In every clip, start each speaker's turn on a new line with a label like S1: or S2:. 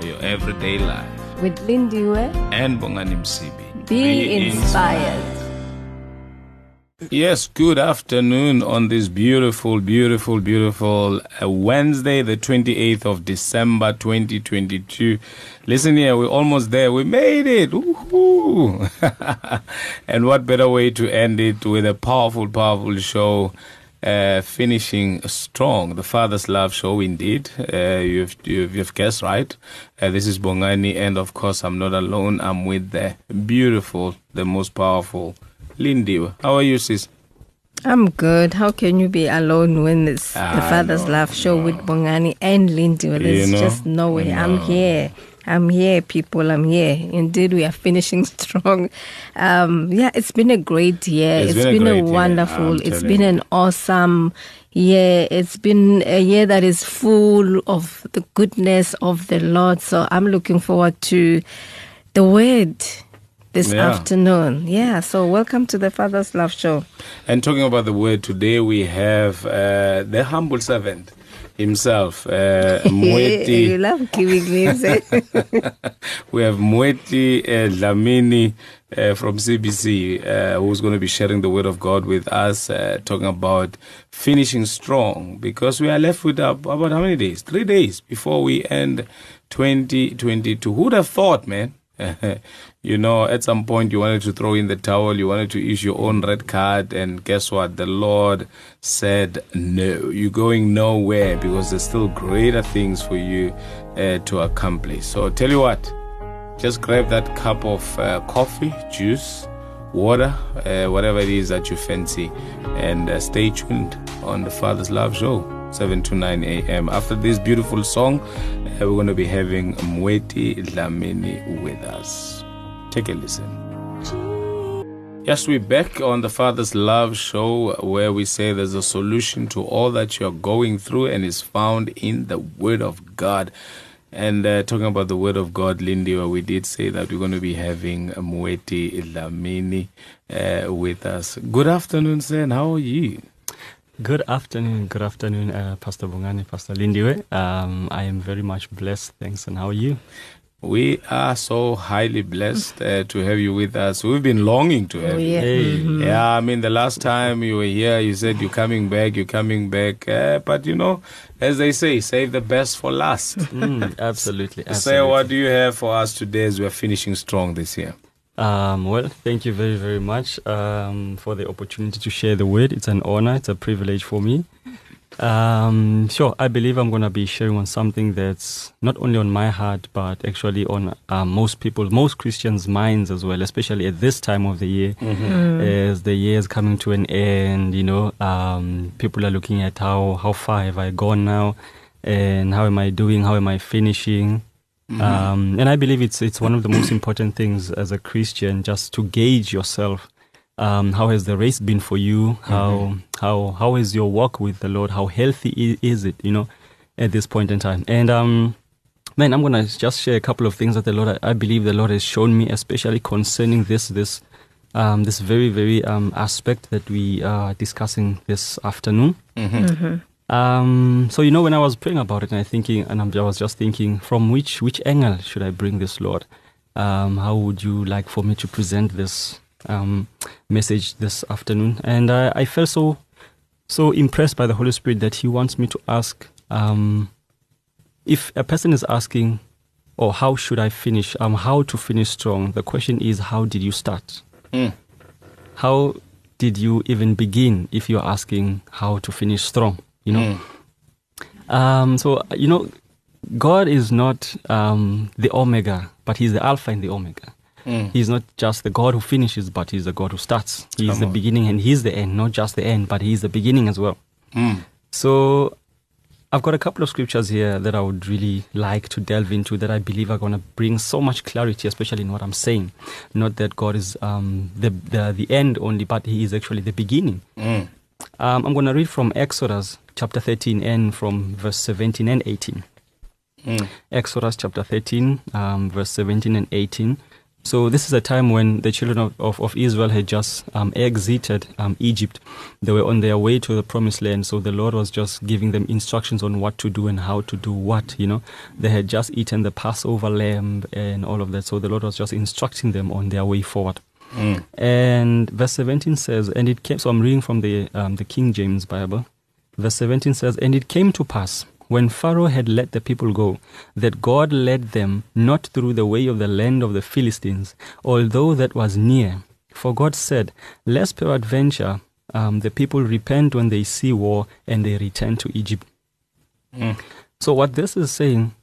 S1: for your everyday life.
S2: With Lindiwe,
S1: And Bongani Msibi.
S2: be, inspired.
S1: Yes, good afternoon on this beautiful, beautiful, beautiful uh, Wednesday, the 28th of December 2022. Listen here, we're almost there. We made it. Woohoo! and what better way to end it with a powerful, powerful show, uh, finishing strong. The Father's Love Show, indeed. Uh, you've, you've, you've guessed right. Uh, this is Bongani, and of course, I'm not alone. I'm with the beautiful, the most powerful. Lindy, how are you, sis?
S2: I'm good. How can you be alone when it's the Father's
S1: no,
S2: Love Show with Bongani and Lindiwe? There's
S1: know,
S2: just no way. I'm here. I'm here, people. I'm here. Indeed, we are finishing strong. Um, yeah, it's been a great year.
S1: It's
S2: it's
S1: been a
S2: been,
S1: great
S2: a wonderful. It's been an awesome year. It's been a year that is full of the goodness of the Lord. So I'm looking forward to the word this
S1: Yeah.
S2: afternoon. Yeah. So welcome to the Father's Love Show.
S1: And talking about the word, today we have uh, the humble servant himself, uh,
S2: you love giving names. eh?
S1: we have Mweti uh, Dlamini uh, from CBC, uh, who's going to be sharing the word of God with us, uh, talking about finishing strong, because we are left with uh, about how many days? Three days before we end 2022. Who'd have thought, man? you know, at some point you wanted to throw in the towel, you wanted to issue your own red card, and guess what? The Lord said, No, you're going nowhere because there's still greater things for you uh, to accomplish. So, tell you what, just grab that cup of uh, coffee, juice, water, uh, whatever it is that you fancy, and uh, stay tuned on the Father's Love Show. 7 to 9 a.m. After this beautiful song, uh, we're going to be having Mweti Dlamini with us. Take a listen. Yes, we're back on the Father's Love Show where we say there's a solution to all that you're going through and is found in the Word of God. And uh, talking about the Word of God, Lindy, we did say that we're going to be having Mweti Dlamini uh, with us. Good afternoon, and How are you?
S3: Good afternoon, good afternoon, uh, Pastor Bongani, Pastor Lindiwe. Um, I am very much blessed, thanks. And how are you?
S1: We are so highly blessed uh, to have you with us. We've been longing to have
S2: Oh,
S1: you.
S2: yeah.
S3: Hey,
S1: Yeah, I mean, the last time you were here, you said you're coming back, you're coming back. Uh, but you know, as they say, save the best for last.
S3: mm, absolutely.
S1: Say,
S3: absolutely.
S1: what do you have for us today as we're finishing strong this year?
S3: Um, well, thank you very, very much um, for the opportunity to share the word. It's an honor, it's a privilege for me. Um, sure, I believe I'm going to be sharing on something that's not only on my heart, but actually on uh, most people, most Christians' minds as well, especially at this time of the year. As the year is coming to an end, you know, um, people are looking at how, how far have I gone now, and how am I doing, how am I finishing. Um, and I believe it's it's one of the most important things as a Christian, just to gauge yourself. Um, how has the race been for you? How how how is your walk with the Lord? How healthy is it? You know, at this point in time. And um, man, I'm gonna just share a couple of things that the Lord I, I believe the Lord has shown me, especially concerning this this um, this very very um, aspect that we are discussing this afternoon. Um, so you know, when I was praying about it and I thinking, and I'm, I was just thinking, from which which angle should I bring this, Lord? Um, how would you like for me to present this um, message this afternoon? And I, I felt so so impressed by the Holy Spirit that He wants me to ask um, if a person is asking, or how should I finish? Um, how to finish strong? The question is, how did you start?
S1: Mm.
S3: How did you even begin? If you're asking how to finish strong, you know. Um, so you know, God is not um, the Omega, but He's the Alpha and the Omega.
S1: Mm.
S3: He's not just the God who finishes, but He's the God who starts. He's
S1: Come
S3: the
S1: on.
S3: beginning and He's the end, not just the end, but He's the beginning as well.
S1: Mm.
S3: So I've got a couple of scriptures here that I would really like to delve into that I believe are going to bring so much clarity, especially in what I'm saying. Not that God is um, the, the the end only, but He is actually the beginning.
S1: Mm.
S3: Um, I'm going to read from Exodus chapter 13 and from verse 17 and 18.
S1: Mm.
S3: Exodus chapter 13, um, verse 17 and 18. So this is a time when the children of, of, of Israel had just um, exited um, Egypt. They were on their way to the promised land. So the Lord was just giving them instructions on what to do and how to do what, you know. They had just eaten the Passover lamb and all of that. So the Lord was just instructing them on their way forward.
S1: Mm.
S3: And verse 17 says, and it came, so I'm reading from the, um, the King James Bible. Verse 17 says, And it came to pass, when Pharaoh had let the people go, that God led them not through the way of the land of the Philistines, although that was near. For God said, Lest peradventure um, the people repent when they see war and they return to Egypt.
S1: Mm.
S3: So, what this is saying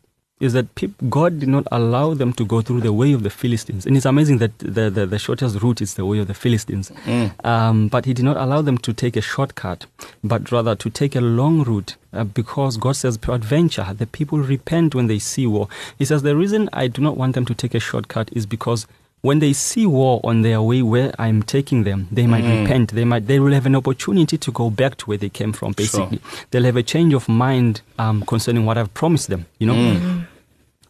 S3: is that peop God did not allow them to go through the way of the Philistines. And it's amazing that the, the, the shortest route is the way of the Philistines.
S1: Mm.
S3: Um, but He did not allow them to take a shortcut, but rather to take a long route uh, because God says, peradventure, the people repent when they see war. He says, the reason I do not want them to take a shortcut is because when they see war on their way where I'm taking them, they might
S1: Mm.
S3: repent. They might they will have an opportunity to go back to where they came from.
S1: Sure.
S3: Basically, they'll have a change of mind um, concerning what I've promised them. You know.
S1: Mm.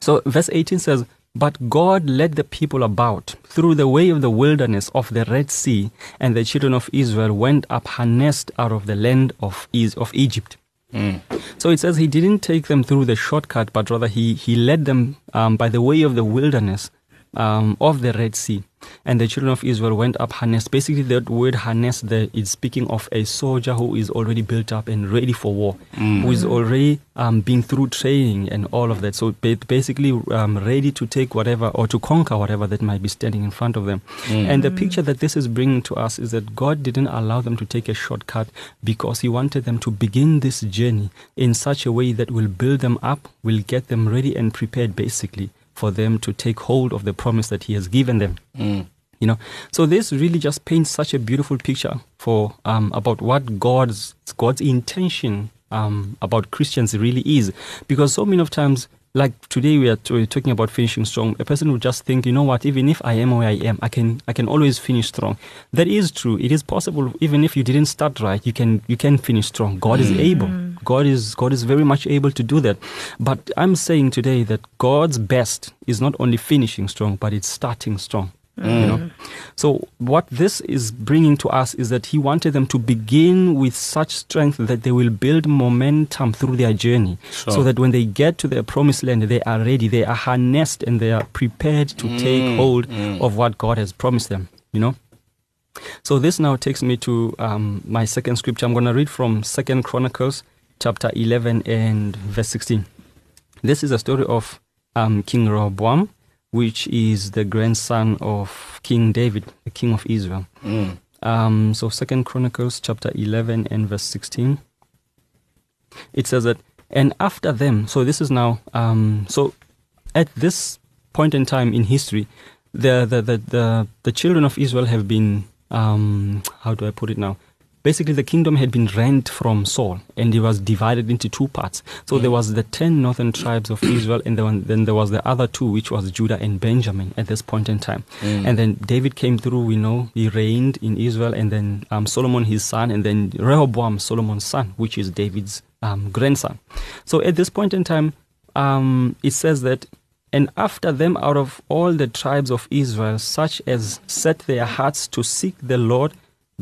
S3: So verse 18 says, But God led the people about through the way of the wilderness of the Red Sea, and the children of Israel went up harnessed out of the land of, Is- of Egypt.
S1: Mm.
S3: So it says he didn't take them through the shortcut, but rather he, he led them um, by the way of the wilderness um, of the Red Sea. And the children of Israel went up harnessed. Basically, that word harness there is speaking of a soldier who is already built up and ready for war, who is already um, been through training and all of that. So ba- basically, um, ready to take whatever or to conquer whatever that might be standing in front of them. And the picture that this is bringing to us is that God didn't allow them to take a shortcut because He wanted them to begin this journey in such a way that will build them up, will get them ready and prepared, basically, for them to take hold of the promise that He has given them
S1: Mm.
S3: You know? So this really just paints such a beautiful picture for um, about what god's god's intention um, about christians really is. Because so many of times like today we are t- talking about finishing strong. A person would just think you know what? Even if i am where i am i can i can always finish strong. That is true. It is possible even if you didn't start right you can you can finish strong. God is able. God is god is very much able to do that. But i'm saying today that god's best is not only finishing strong but it's starting strong you know? So what this is bringing to us is that he wanted them to begin with such strength that they will build momentum through their journey.
S1: Sure.
S3: so that when they get to their promised land they are ready they are harnessed and they are prepared to take hold of what god has promised them you know? So this now takes me to um, my second scripture. I'm going to read from second chronicles chapter 11 and verse 16 this is a story of um, king rehoboam which is the grandson of king david the king of israel.
S1: Mm.
S3: um, so second chronicles chapter 11 and verse 16 it says that and after them so this is now um, so at this point in time in history the the the, the, the children of israel have been um, how do i put it now basically the kingdom had been rent from saul and it was divided into two parts. So there was the 10 northern tribes of israel and then, then there was the other two which was judah and benjamin at this point in time. And then david came through we know he reigned in israel and then um, solomon his son and then rehoboam solomon's son which is david's um, grandson. So at this point in time um, it says that and after them out of all the tribes of Israel, such as set their hearts to seek the Lord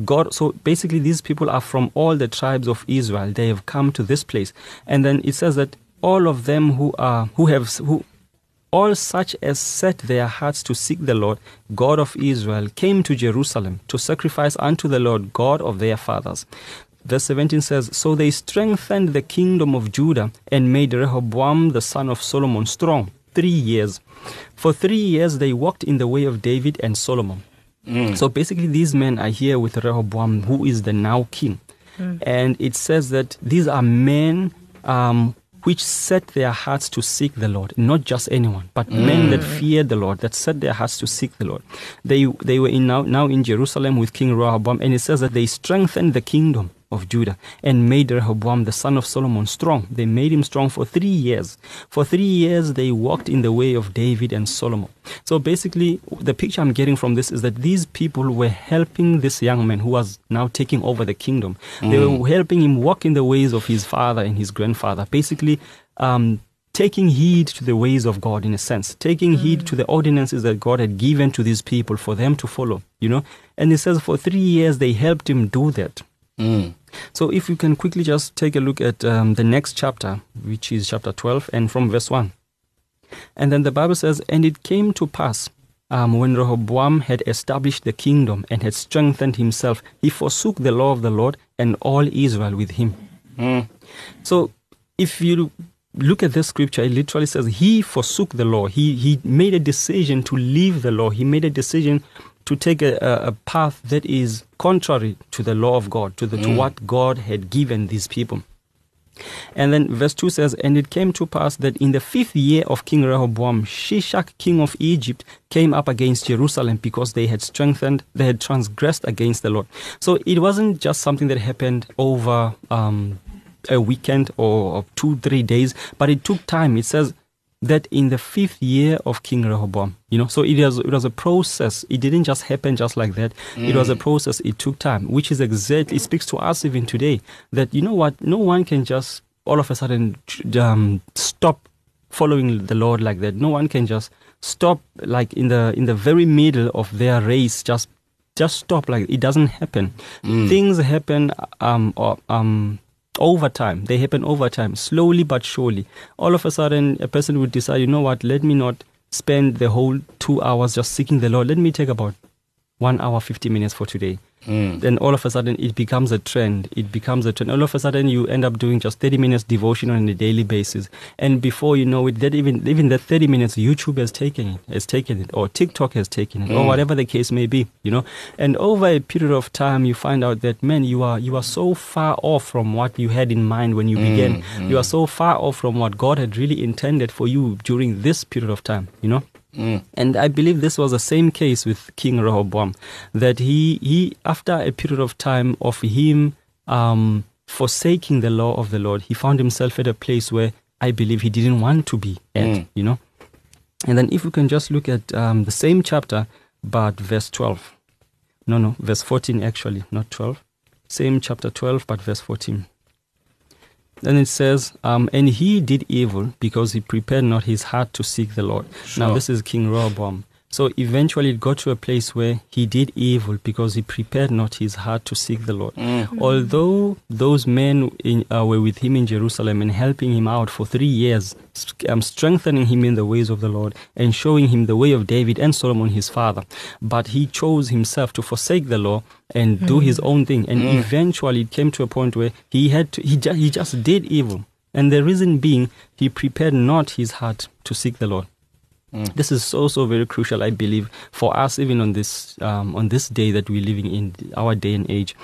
S3: God. So basically, these people are from all the tribes of Israel. They have come to this place, and then it says that all of them who are who have who all such as set their hearts to seek the Lord, God of Israel, came to Jerusalem to sacrifice unto the Lord God of their fathers. Verse 17 says, So they strengthened the kingdom of Judah and made Rehoboam the son of Solomon strong. Three years. For three years they walked in the way of David and Solomon. Mm. So basically, these men are here with Rehoboam, who is the now king. Mm. And it says that these are men um, which set their hearts to seek the Lord, not just anyone, but mm. men that feared the Lord, that set their hearts to seek the Lord. They, they were in now, now in Jerusalem with King Rehoboam, and it says that they strengthened the kingdom of Judah and made Rehoboam the son of Solomon strong. They made him strong for three years. For three years, they walked in the way of David and Solomon. So basically, the picture I'm getting from this is that these people were helping this young man who was now taking over the kingdom. They were helping him walk in the ways of his father and his grandfather. Basically, um, taking heed to the ways of God in a sense, taking heed to the ordinances that God had given to these people for them to follow, you know. And it says for three years they helped him do that.
S1: Mm.
S3: So if you can quickly just take a look at um, the next chapter, which is chapter 12, and from verse 1. And then the Bible says, And it came to pass um, when Rehoboam had established the kingdom and had strengthened himself, he forsook the law of the Lord and all Israel with him.
S1: Mm.
S3: So if you look at this scripture, it literally says he forsook the law. He he made a decision to leave the law. He made a decision to take a, a, path that is contrary to the law of God, to the to what God had given these people. And then verse 2 says, And it came to pass that in the fifth year of King Rehoboam, Shishak, king of Egypt, came up against Jerusalem because they had strengthened, they had transgressed against the Lord. So it wasn't just something that happened over um, a weekend or, or two, three days, but it took time. It says that in the fifth year of King Rehoboam, you know, so it was it was a process. It didn't just happen just like that. It was a process. It took time, which is exactly it speaks to us even today that you know what, no one can just all of a sudden um, stop following the Lord like that. No one can just stop like in the in the very middle of their race just just stop like it doesn't happen. Things happen um or, um over time. They happen over time, slowly but surely. All of a sudden, a person would decide, you know what? Let me not spend the whole two hours just seeking the Lord. Let me take about one hour, 50 minutes for today. Mm. Then all of a sudden, it becomes a trend. It becomes a trend. All of a sudden, you end up doing just 30 minutes devotion on a daily basis. And before you know it, that even even that 30 minutes, YouTube has taken it, has taken it, or TikTok has taken it, or mm. whatever the case may be. You know, and over a period of time, you find out that man, you are you are so far off from what you had in mind when you mm, began. You are so far off from what God had really intended for you during this period of time. You know. And I believe this was the same case with King Rehoboam, that he, he after a period of time of him um, forsaking the law of the Lord, he found himself at a place where I believe he didn't want to be at, you know. And then if we can just look at um, the same chapter, but verse 12. No, no, verse 14 actually, not 12. Same chapter 12, but verse 14. Then it says, um, and he did evil because he prepared not his heart to seek the Lord. Now, this is King Rehoboam. So eventually it got to a place where he did evil because he prepared not his heart to seek the Lord. Although those men in, uh, were with him in Jerusalem and helping him out for three years, um, strengthening him in the ways of the Lord and showing him the way of David and Solomon his father, but he chose himself to forsake the law and do his own thing. And eventually it came to a point where he had to, he, ju- he just did evil. And the reason being, he prepared not his heart to seek the Lord. This is so so very crucial, I believe, for us even on this um, on this day that we're living in our day and age,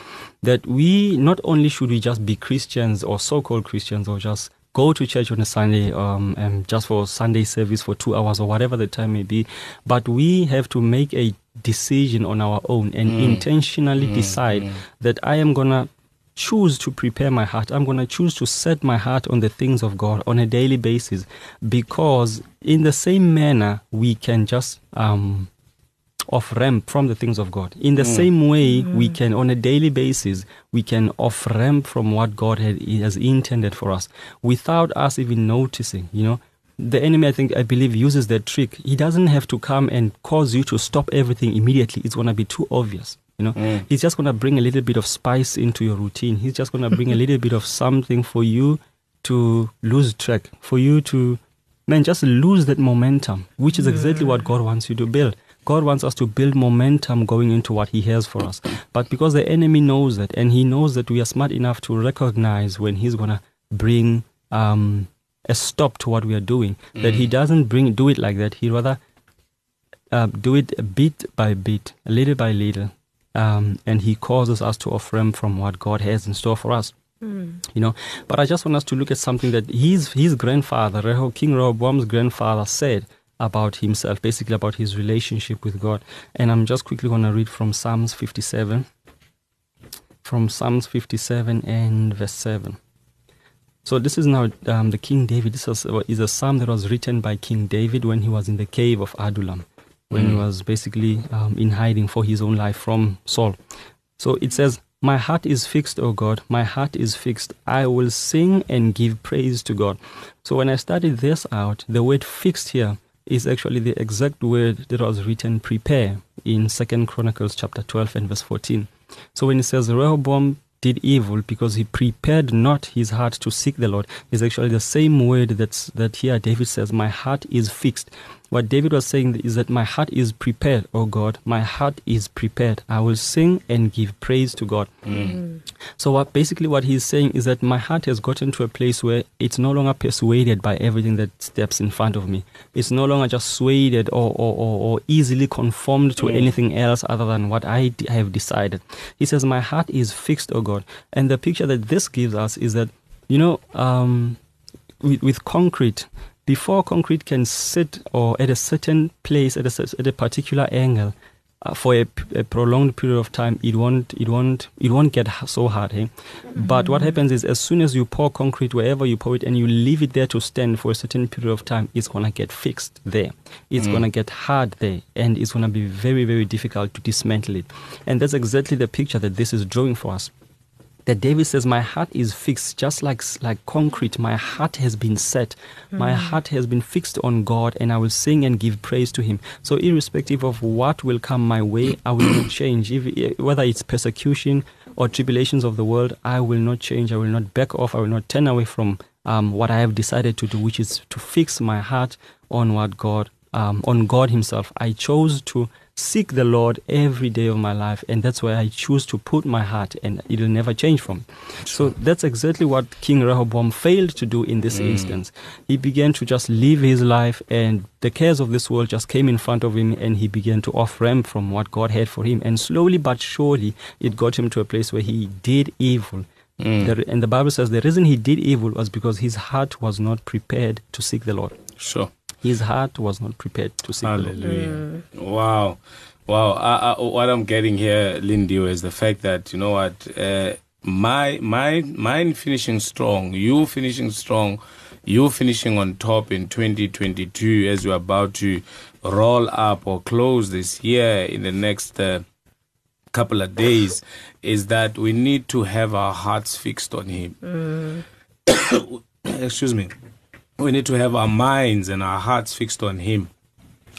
S3: that we not only should we just be Christians or so-called Christians or just go to church on a Sunday um, and just for Sunday service for two hours or whatever the time may be, but we have to make a decision on our own and intentionally decide that I am gonna choose to prepare my heart. I'm going to choose to set my heart on the things of God on a daily basis because, in the same manner, we can just um, off ramp from the things of God. In the same way, we can, on a daily basis, we can off ramp from what God had, has intended for us without us even noticing, you know. The enemy, I think, I believe, uses that trick. He doesn't have to come and cause you to stop everything immediately. It's going to be too obvious. You know, he's just going to bring a little bit of spice into your routine. He's just going to bring a little bit of something for you to lose track, for you to, man, just lose that momentum, which is exactly what God wants you to build. God wants us to build momentum going into what He has for us. But because the enemy knows that, and he knows that we are smart enough to recognize when he's going to bring um, a stop to what we are doing, that he doesn't bring do it like that. He rather uh, do it bit by bit, little by little, um, and he causes us to ramp from what God has in store for us. You know, but I just want us to look at something that his his grandfather, Reho, King Rehoboam's grandfather, said about himself, basically about his relationship with God. And I'm just quickly going to read from Psalms 57. from Psalms 57 and verse 7. So this is now um, the King David. This is a psalm that was written by King David when he was in the cave of Adullam, when he was basically um, in hiding for his own life from Saul. So it says, My heart is fixed, O God, my heart is fixed. I will sing and give praise to God. So when I studied this out, the word fixed here is actually the exact word that was written prepare in Second Chronicles chapter 12 and verse 14. So when it says Rehoboam did evil because he prepared not his heart to seek the Lord, is actually the same word that's that here David says, My heart is fixed. What David was saying is that my heart is prepared, O God. My heart is prepared. I will sing and give praise to God. Mm. Mm. So what basically what he's saying is that my heart has gotten to a place where it's no longer persuaded by everything that steps in front of me. It's no longer just swayed or, or, or, or easily conformed to mm. anything else other than what I d- have decided. He says, My heart is fixed, O God. And the picture that this gives us is that, you know, um, with, with concrete, before concrete can sit or at a certain place at a, at a particular angle uh, for a prolonged period of time, it won't it won't it won't get so hard. Eh? But what happens is as soon as you pour concrete wherever you pour it and you leave it there to stand for a certain period of time, it's gonna get fixed there. It's gonna get hard there, and it's gonna be very very difficult to dismantle it. And that's exactly the picture that this is drawing for us that David says, My heart is fixed, just like, like concrete. My heart has been set. My heart has been fixed on God, and I will sing and give praise to Him. So, irrespective of what will come my way, I will not change. If, whether it's persecution or tribulations of the world, I will not change. I will not back off. I will not turn away from um, what I have decided to do, which is to fix my heart on what God, um, on God Himself. I chose to seek the Lord every day of my life, and that's where I choose to put my heart, and it'll never change from. So that's exactly what King Rehoboam failed to do in this mm. instance. He began to just live his life, and the cares of this world just came in front of him, and he began to off ramp from what God had for him. And slowly but surely, it got him to a place where he did evil. Mm. The- and the Bible says the reason he did evil was because his heart was not prepared to seek the Lord.
S1: Sure.
S3: His heart was not prepared to seek the Lord.
S1: Wow. Wow. I, I, what I'm getting here, Lindy, is the fact that, you know what, uh, my, my, mine finishing strong, you finishing strong, you finishing on top in 2022 as you're about to roll up or close this year in the next uh, couple of days is that we need to have our hearts fixed on Him. Excuse me. We need to have our minds and our hearts fixed on Him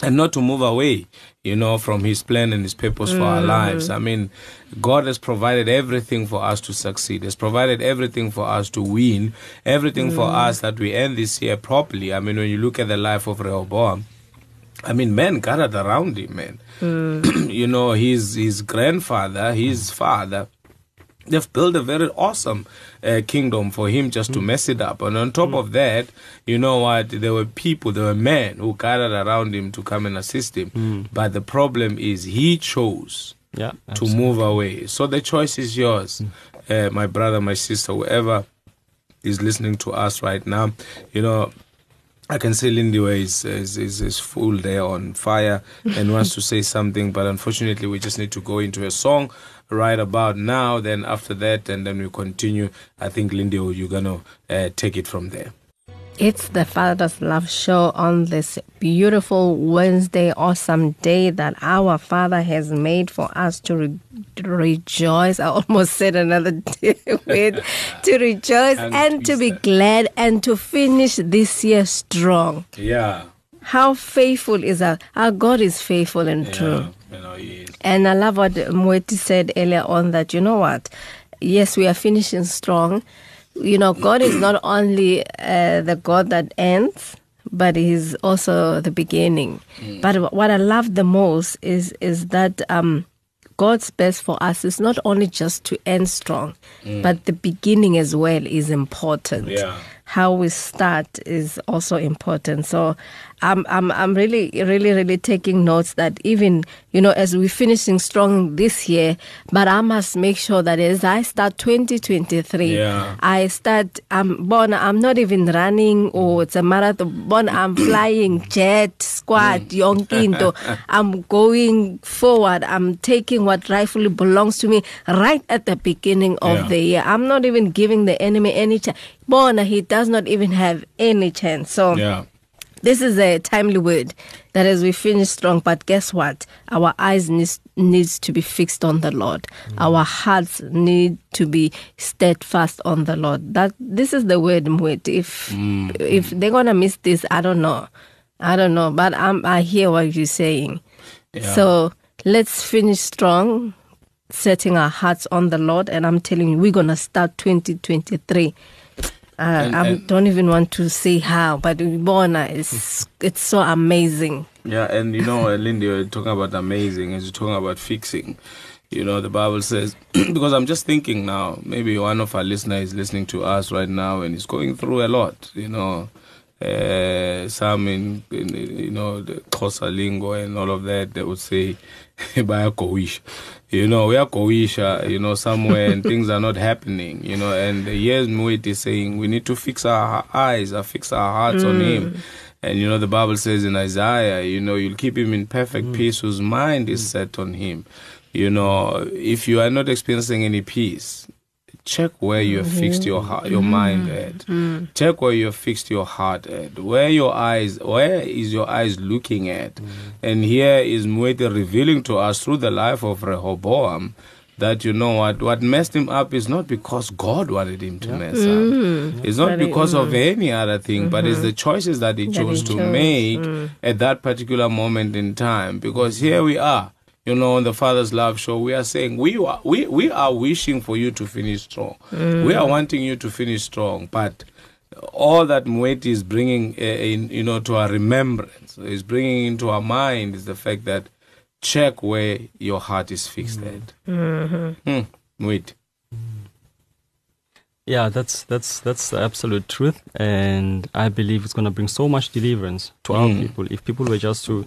S1: and not to move away, you know, from His plan and His purpose for our mm-hmm. lives. I mean, God has provided everything for us to succeed, has provided everything for us to win, everything for mm. us that we end this year properly. I mean, when you look at the life of Rehoboam, I mean, men gathered around him, man. Mm. you know, his his grandfather, his mm. father, they've built a very awesome uh, kingdom for him just to mess it up. And on top of that, you know what? There were people, there were men who gathered around him to come and assist him. But the problem is he chose
S3: Yeah,
S1: to
S3: absolutely.
S1: move away. So the choice is yours, uh, my brother, my sister, whoever is listening to us right now. You know, I can see Lindy is, is, is, is full there on fire and wants to say something, but unfortunately, we just need to go into a song right about now. Then after that, and then we continue. I think Lindy, you're gonna uh, take it from there.
S2: It's the Father's Love Show on this beautiful Wednesday, awesome day that our Father has made for us to re- rejoice. I almost said another day, wait, to rejoice
S1: And
S2: and, to be glad and to finish this year strong.
S1: Yeah,
S2: How faithful is our, our God is faithful and true.
S1: Yeah, you know.
S2: And I love what Mweti said earlier on that, you know what? Yes, we are finishing strong. You know, God is not only uh, the God that ends, but He's also the beginning. But what I love the most is is that um, God's best for us is not only just to end strong, but the beginning as well is important
S1: Yeah.
S2: how we start is also important. So I'm I'm I'm really really really taking notes that even you know as we're finishing strong this year, but I must make sure that as I start 2023,
S1: Yeah.
S2: I start I'm born I'm not even running or it's a marathon. Born I'm flying jet squad mm. yonke into i'm going forward i'm taking what rightfully belongs to me right at the beginning of
S1: Yeah.
S2: the year i'm not even giving the enemy any chance bona he does not even have any chance so
S1: Yeah.
S2: This is a timely word. That as we finish strong but guess what? Our eyes needs needs to be fixed on the lord. Mm. Our hearts need to be steadfast on the lord. That this is the word Mwet. if mm-hmm. if they're gonna miss this i don't know. I don't know but I'm, i hear what you're saying.
S1: Yeah.
S2: so let's finish strong setting our hearts on the lord and i'm telling you we're gonna start 2023 uh,
S1: And-
S2: I
S1: and-
S2: don't even want to say how, but Bona is it's so amazing.
S1: Yeah, and you know, Lindy, you're talking about amazing, as you're talking about fixing. You know, the Bible says, because I'm just thinking now, maybe one of our listeners is listening to us right now and is going through a lot, you know. Uh, some in, in, you know, the Xhosa lingo and all of that, they would say, bayakowisha. You know, we are kowisha, uh, you know, somewhere and things are not happening, you know, and here's Mwit is saying we need to fix our eyes, uh, fix our hearts on Him. Mm. And you know, the Bible says in Isaiah, you know, you'll keep him in perfect mm. peace whose mind is mm. set on him. You know, if you are not experiencing any peace, check where you have fixed your heart, your mm-hmm. mind at. Mm-hmm. Check where you have fixed your heart at. Where your eyes, where is your eyes looking at? Mm-hmm. And here is Mweti revealing to us through the life of Rehoboam that you know what what messed him up is not because God wanted him to mess up. It's not because of any other thing, but it's the choices that he
S2: That
S1: chose
S2: he
S1: to
S2: chose,
S1: make mm. at that particular moment in time. Because here we are, you know, on the Father's Love Show, we are saying we are we, we are wishing for you to finish strong. We are wanting you to finish strong, but all that Mweti is bringing uh, in, you know, to our remembrance, is bringing into our mind is the fact that check where your heart is fixed at. Hmm. Mweti.
S3: Yeah, that's that's that's the absolute truth, and I believe it's going to bring so much deliverance to our
S1: Mm.
S3: people if people were just to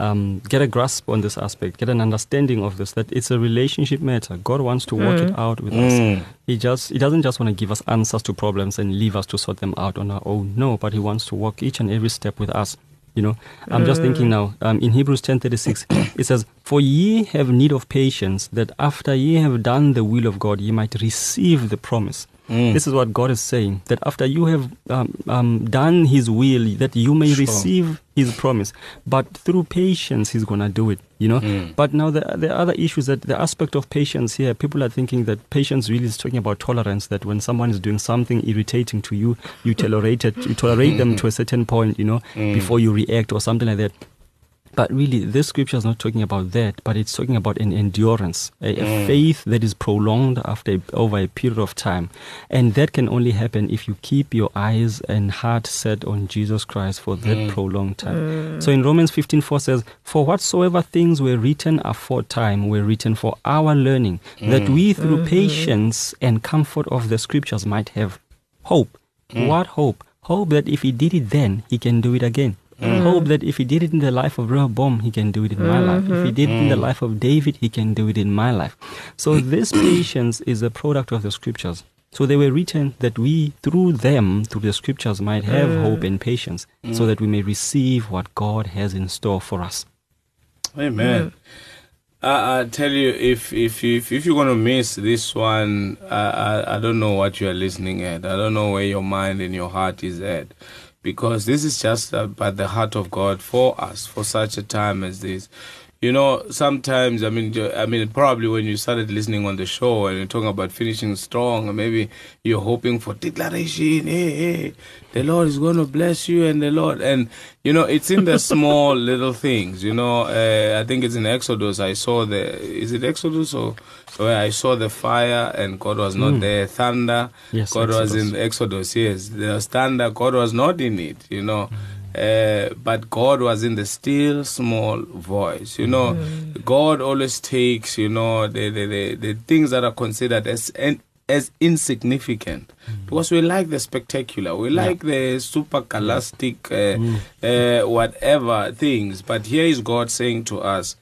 S3: um, get a grasp on this aspect, get an understanding of this. That it's a relationship matter. God wants to work it out with us.
S1: Mm.
S3: He just he doesn't just want to give us answers to problems and leave us to sort them out on our own. No, but he wants to walk each and every step with us. You know, I'm just thinking now. Um, in Hebrews 10:36, it says, "For ye have need of patience, that after ye have done the will of God, ye might receive the promise."
S1: Mm.
S3: This is what God is saying. That after you have um, um, done His will, that you may
S1: Sure.
S3: receive His promise. But through patience, He's gonna do it. You know.
S1: Mm.
S3: But now the the other issue is that the aspect of patience here, people are thinking that patience really is talking about tolerance. That when someone is doing something irritating to you, you tolerate it, you tolerate them to a certain point, you know,
S1: Mm.
S3: before you react or something like that. But really, this scripture is not talking about that, but it's talking about an endurance, a, a
S1: Mm.
S3: faith that is prolonged after over a period of time, and that can only happen if you keep your eyes and heart set on Jesus Christ for that
S1: Mm.
S3: prolonged time. So in Romans 15:4 says, "For whatsoever things were written aforetime were written for our learning, that we through patience and comfort of the scriptures might have hope." What hope? Hope that if he did it then, he can do it again. Mm. Hope that if he did it in the life of Rehoboam, he can do it in my life. If he did it in the mm. life of David, he can do it in my life. So this patience is a product of the scriptures. So they were written that we, through them, through the scriptures, might have mm. hope and patience, so that we may receive what God has in store for us.
S1: Amen. I, I tell you, if if if if you're gonna miss this one, I, I I don't know what you are listening at. I don't know where your mind and your heart is at, because this is just uh, about the heart of God for us for such a time as this. You know, sometimes I mean, I mean, probably when you started listening on the show and you're talking about finishing strong, maybe you're hoping for declaration. Hey, hey, the Lord is going to bless you, and the Lord, and you know, it's in the small little things. You know, uh, I think it's in Exodus. I saw the is it Exodus or where I saw the fire and God was not there. Thunder,
S3: Yes,
S1: God was in Exodus. Yes, there was thunder. God was not in it. You know. Uh, but God was in the still small voice. You know, God always takes, you know, the, the, the, the things that are considered as as insignificant. Because we like the spectacular, we like the super galactic, uh, uh, whatever things. But here is God saying to us,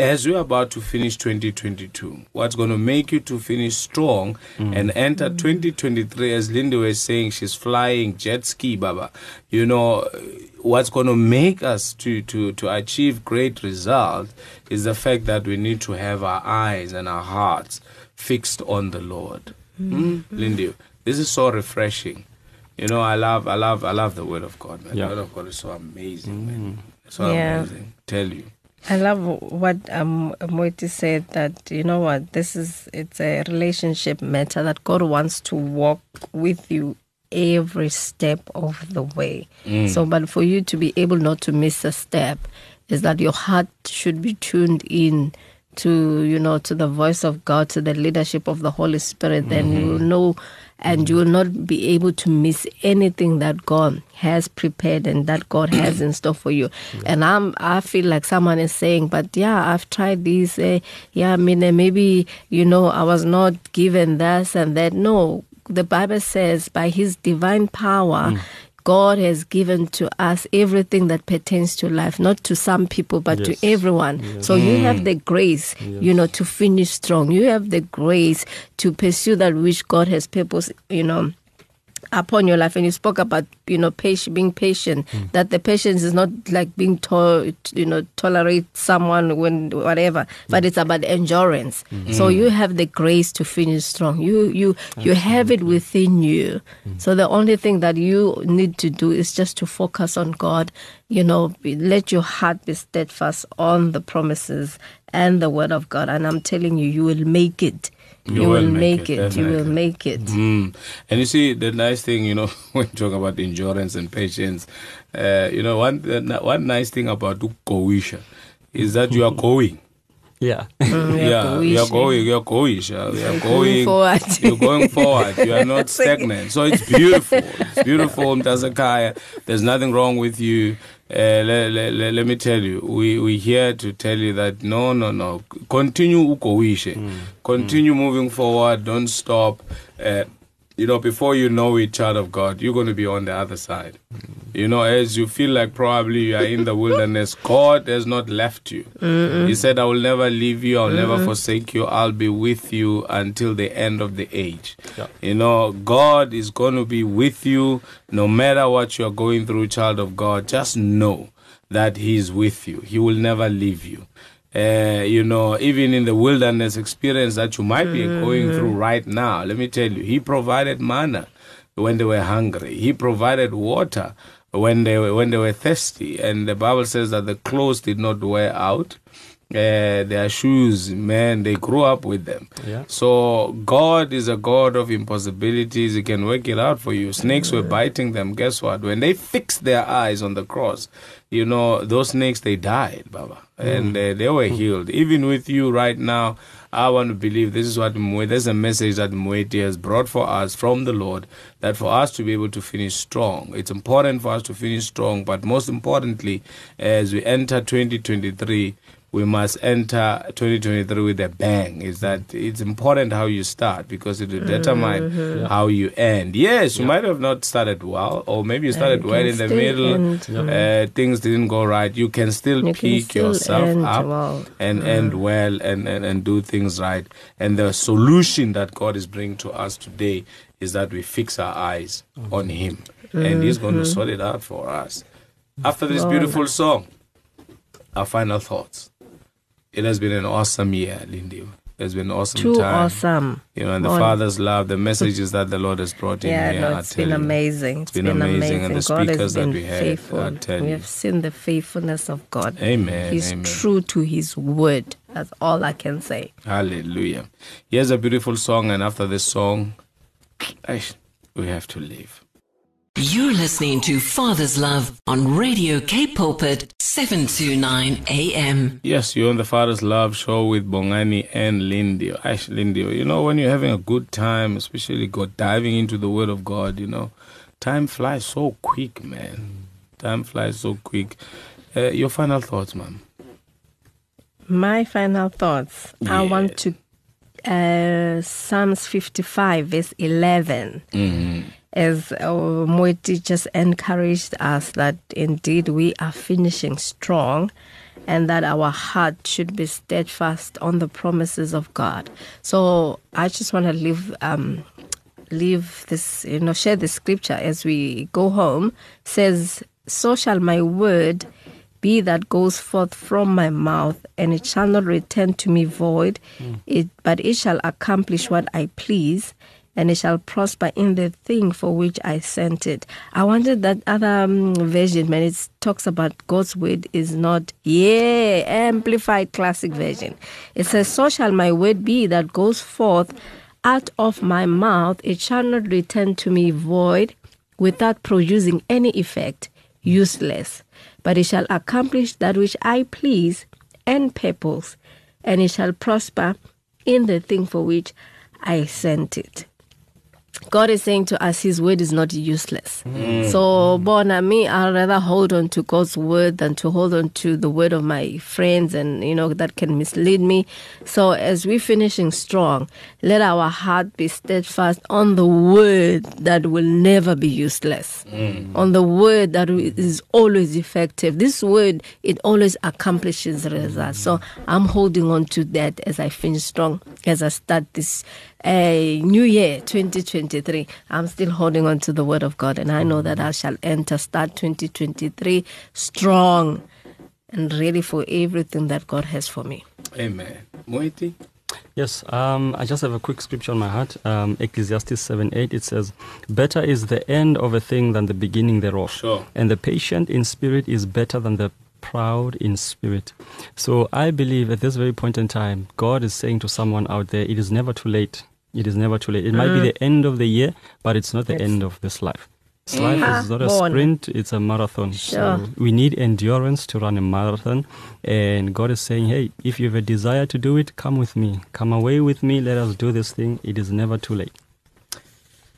S1: as you're about to finish 2022, what's going to make you to finish strong mm. and enter mm. 2023, as Linda was saying, she's flying jet ski, Baba. You know, what's going to make us to, to, to achieve great results is the fact that we need to have our eyes and our hearts fixed on the Lord. Mm-hmm. Mm. Lindy, this is so refreshing. You know, I love, I love, I love the Word of God. Man.
S3: Yeah.
S1: The Word of God is so amazing, man. Mm. So
S2: Yeah.
S1: amazing. Tell you.
S2: I love what um, Moiti said that, you know what, this is, it's a relationship matter that God wants to walk with you every step of the way. So, but for you to be able not to miss a step is that your heart should be tuned in to, you know, to the voice of God, to the leadership of the Holy Spirit. Then you will know and you will not be able to miss anything that God has prepared and that God has in store for you. And I'm I feel like someone is saying, but yeah, I've tried this. Uh, yeah, I mean, uh, maybe you know I was not given this and that. No, the Bible says by His divine power. God has given to us everything that pertains to life, not to some people, but
S3: Yes.
S2: to everyone. So you have mm. the grace, you know, to finish strong. You have the grace to pursue that which God has purpose, you know, upon your life. And you spoke about, you know, patient, being patient. Hmm. That the patience is not like being to, you know, tolerate someone when whatever, but hmm. it's about endurance. Hmm. So you have the grace to finish strong. You you you have it within you. So the only thing that you need to do is just to focus on God. You know, be- let your heart be steadfast on the promises and the word of God. And I'm telling you, you will make it. You, will, make, it. You will make it.
S1: Mm. And you see, the nice thing, you know, when you talk about endurance and patience, uh, you know, one the- one nice thing about Ukowisha is that you are going.
S3: Yeah.
S1: yeah, you are going, you are going, you are going,
S2: forward.
S1: you're going forward. You are not stagnant. So it's beautiful. It's beautiful, Mtazakaya. There's nothing wrong with you. Uh, let, let, let, let me tell you, we we here to tell you that no, no, no. Continue ukowishe. Continue moving forward. Don't stop. Uh, you know, before you know it, child of God, you're going to be on the other side. You know, as you feel like probably you are in the wilderness, God has not left you. He said, I will never leave you, I'll never forsake you, I'll be with you until the end of the age.
S3: Yeah.
S1: You know, God is going to be with you no matter what you're going through, child of God. Just know that He is with you, He will never leave you. Uh, you know, even in the wilderness experience that you might be going through right now, let me tell you, He provided manna when they were hungry. He provided water when they were, when they were thirsty, and the Bible says that the clothes did not wear out. Uh, their shoes, man, they grew up with them.
S3: Yeah.
S1: So God is a God of impossibilities. He can work it out for you. Snakes were biting them. Guess what? When they fixed their eyes on the cross, you know those snakes they died, Baba, and uh, they were healed. Even with you right now, I want to believe this is what Mwe, there's a message that Mweti has brought for us from the Lord that for us to be able to finish strong, it's important for us to finish strong, but most importantly, as we enter 2023, we must enter 2023 with a bang. Is that it's important how you start because it will determine mm-hmm. how you end. Yes, you might have not started well, or maybe you started
S2: you
S1: well in the middle.
S2: end,
S1: Uh, things didn't go right. You can still
S2: You can
S1: pick
S2: still
S1: yourself up
S2: well.
S1: and end well and, and, and do things right. And the solution that God is bringing to us today is that we fix our eyes mm. on Him, and He's going to mm-hmm. sort it out for us. After this
S2: Lord.
S1: beautiful song, our final thoughts. It has been an awesome year, Lindy. It's been awesome
S2: Too
S1: time.
S2: awesome.
S1: You know, and the
S2: Lord.
S1: Father's love, the messages that the Lord has brought in
S2: Yeah,
S1: here.
S2: no, it's been
S1: you.
S2: amazing.
S1: It's been amazing, and the
S2: God
S1: speakers
S2: has
S1: that we had,
S2: faithful. we have seen the faithfulness of God.
S1: Amen,
S2: He's
S1: amen.
S2: true to His word. That's all I can say.
S1: Hallelujah. Here's a beautiful song, and after this song, we have to leave.
S4: You're listening to Father's Love on Radio K Pulpit 729 AM.
S1: Yes, you're on the Father's Love show with Bongani and Lindy. Ash Lindy, you know, when you're having a good time, especially go diving into the Word of God, you know, time flies so quick, man. Time flies so quick. Uh, your final thoughts, ma'am?
S2: My final thoughts. I
S1: Yeah.
S2: want to uh, Psalms 55, verse 11.
S1: Mm-hmm.
S2: As uh, Moiti just encouraged us that indeed we are finishing strong and that our heart should be steadfast on the promises of God. So I just want to leave um, leave this, you know, share the scripture as we go home. Says, "So shall my word be that goes forth from my mouth, and it shall not return to me void, it, but it shall accomplish what I please." And it shall prosper in the thing for which I sent it. I wanted that other um, version when it talks about God's word is not, yeah, amplified classic version. It says, So shall my word be that goes forth out of my mouth, it shall not return to me void, without producing any effect, useless. But it shall accomplish that which I please and purpose, and it shall prosper in the thing for which I sent it. God is saying to us, His word is not useless. Mm. So, Bona, me, I'd rather hold on to God's word than to hold on to the word of my friends and, you know, that can mislead me. So, as we're finishing strong, let our heart be steadfast on the word that will never be useless, mm. on the word that is always effective. This word, it always accomplishes results. So, I'm holding on to that as I finish strong, as I start this a new year 2023 i'm still holding on to the word of god and i know that i shall enter start 2023 strong and ready for everything that god has for me
S1: Amen. Mweti?
S3: Yes, um, I just have a quick scripture on my heart. Um, Ecclesiastes 7 8, it says, Better is the end of a thing than the beginning thereof.
S1: Sure.
S3: And the patient in spirit is better than the proud in spirit. So I believe at this very point in time, God is saying to someone out there, it is never too late. It is never too late. It might be mm. the end of the year, but it's not the
S2: Yes.
S3: end of this life. This life is not a sprint, it's a marathon.
S2: Sure.
S3: So we need endurance to run a marathon. And God is saying, hey, if you have a desire to do it, come with me. Come away with me. Let us do this thing. It is never too late.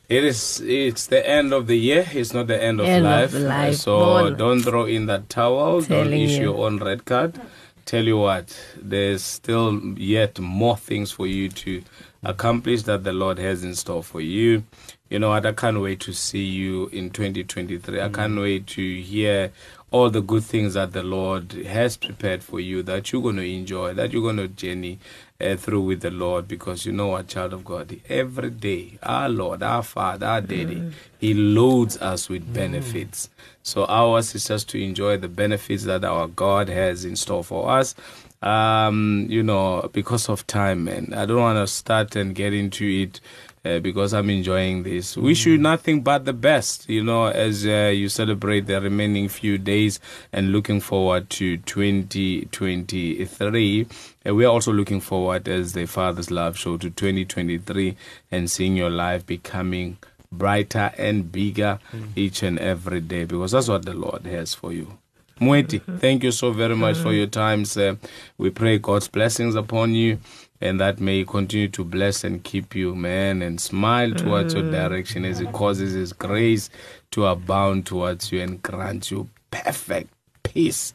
S1: It is. It's the end of the year. It's not the end of
S2: End
S1: life.
S2: of life.
S1: So
S2: Bon.
S1: don't throw in that towel. don't issue
S2: you.
S1: your own red card. Tell you what, there's still yet more things for you to accomplish that the Lord has in store for you. You know what? I can't wait to see you in 2023. I can't mm. wait to hear all the good things that the Lord has prepared for you that you're going to enjoy, that you're going to journey uh, through with the Lord because you know what, child of God, every day, our Lord, our Father, our Daddy, mm. He loads us with mm. benefits. So ours is just to enjoy the benefits that our God has in store for us. Um, you know, because of time, man, I don't want to start and get into it uh, because I'm enjoying this. Wish you nothing but the best, you know, as uh, you celebrate the remaining few days and looking forward to 2023. Uh, we are also looking forward as the Father's Love Show to 2023 and seeing your life becoming brighter and bigger each and every day because that's what the Lord has for you. Mweti, thank you so very much for your time, sir. We pray God's blessings upon you and that may He continue to bless and keep you, man, and smile towards your direction as He causes His grace to abound towards you and grant you perfect peace.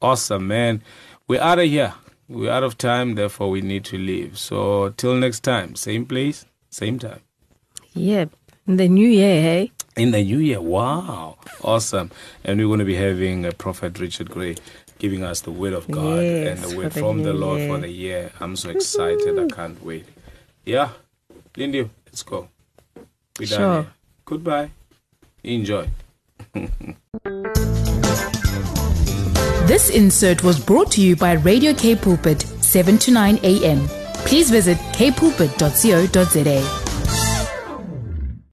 S1: Awesome, man. We're out of here. We're out of time, therefore, we need to leave. So, till next time, same place, same time.
S2: yeah in the new year hey
S1: In the new year, wow, awesome. And we're going to be having uh, Prophet Richard Gray giving us the word of God
S2: Yes,
S1: and the word
S2: the
S1: from the
S2: new
S1: Lord for the year. I'm so excited. I can't wait. Yeah, Lindy, let's go. We're done
S2: Sure.
S1: here. Goodbye. Enjoy.
S5: This insert was brought to you by Radio K Pulpit, 7 to 9 a.m. Please visit kpulpit.co.za.